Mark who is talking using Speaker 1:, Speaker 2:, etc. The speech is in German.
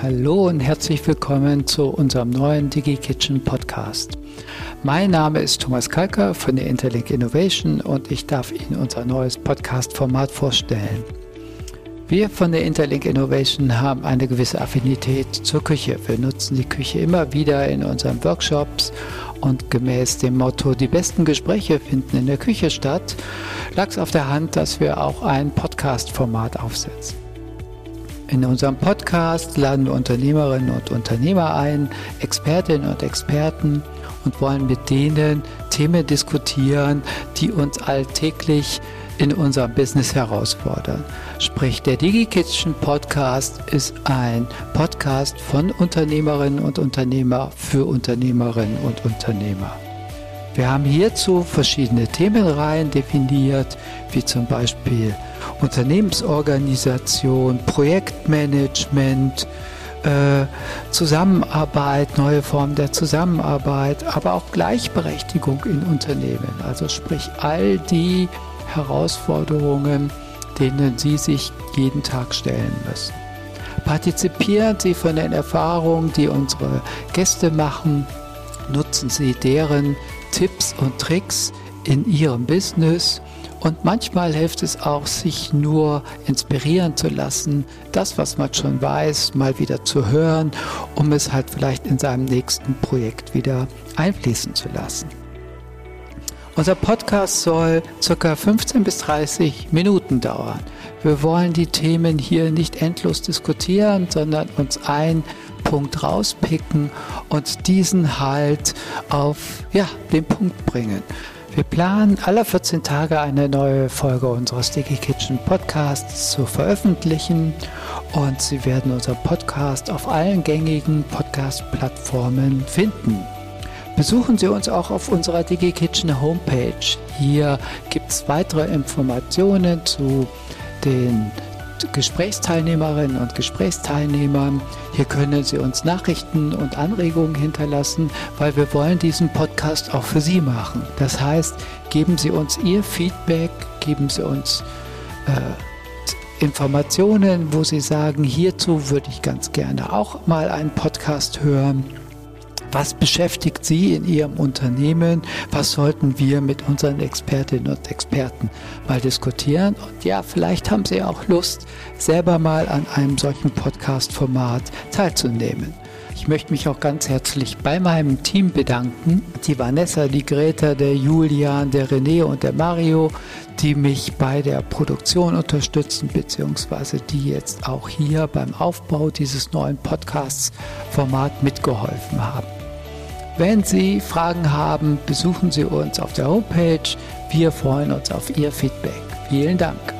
Speaker 1: Hallo und herzlich willkommen zu unserem neuen DigiKitchen Podcast. Mein Name ist Thomas Kalker von der Interlink Innovation und ich darf Ihnen unser neues Podcast-Format vorstellen. Wir von der Interlink Innovation haben eine gewisse Affinität zur Küche. Wir nutzen die Küche immer wieder in unseren Workshops und gemäß dem Motto, die besten Gespräche finden in der Küche statt, lag es auf der Hand, dass wir auch ein Podcast-Format aufsetzen. In unserem Podcast laden wir Unternehmerinnen und Unternehmer ein, Expertinnen und Experten und wollen mit denen Themen diskutieren, die uns alltäglich in unserem Business herausfordern. Sprich, der DigiKitchen Podcast ist ein Podcast von Unternehmerinnen und Unternehmer für Unternehmerinnen und Unternehmer. Wir haben hierzu verschiedene Themenreihen definiert, wie zum Beispiel Unternehmensorganisation, Projektmanagement, äh, Zusammenarbeit, neue Formen der Zusammenarbeit, aber auch Gleichberechtigung in Unternehmen. Also sprich all die Herausforderungen, denen Sie sich jeden Tag stellen müssen. Partizipieren Sie von den Erfahrungen, die unsere Gäste machen. Nutzen Sie deren Tipps und Tricks in Ihrem Business und manchmal hilft es auch, sich nur inspirieren zu lassen, das, was man schon weiß, mal wieder zu hören, um es halt vielleicht in seinem nächsten Projekt wieder einfließen zu lassen. Unser Podcast soll ca. 15 bis 30 Minuten dauern. Wir wollen die Themen hier nicht endlos diskutieren, sondern uns ein Punkt rauspicken und diesen halt auf ja, den Punkt bringen. Wir planen alle 14 Tage eine neue Folge unseres Sticky Kitchen Podcasts zu veröffentlichen und Sie werden unseren Podcast auf allen gängigen Podcast-Plattformen finden. Besuchen Sie uns auch auf unserer DigiKitchen Homepage. Hier gibt es weitere Informationen zu den Gesprächsteilnehmerinnen und Gesprächsteilnehmern. Hier können Sie uns Nachrichten und Anregungen hinterlassen, weil wir wollen diesen Podcast auch für Sie machen. Das heißt, geben Sie uns Ihr Feedback, geben Sie uns äh, Informationen, wo Sie sagen, hierzu würde ich ganz gerne auch mal einen Podcast hören. Was beschäftigt Sie in Ihrem Unternehmen? Was sollten wir mit unseren Expertinnen und Experten mal diskutieren? Und ja, vielleicht haben Sie auch Lust, selber mal an einem solchen Podcast-Format teilzunehmen. Ich möchte mich auch ganz herzlich bei meinem Team bedanken. Die Vanessa, die Greta, der Julian, der René und der Mario, die mich bei der Produktion unterstützen, beziehungsweise die jetzt auch hier beim Aufbau dieses neuen Podcasts-Format mitgeholfen haben. Wenn Sie Fragen haben, besuchen Sie uns auf der Homepage. Wir freuen uns auf Ihr Feedback. Vielen Dank.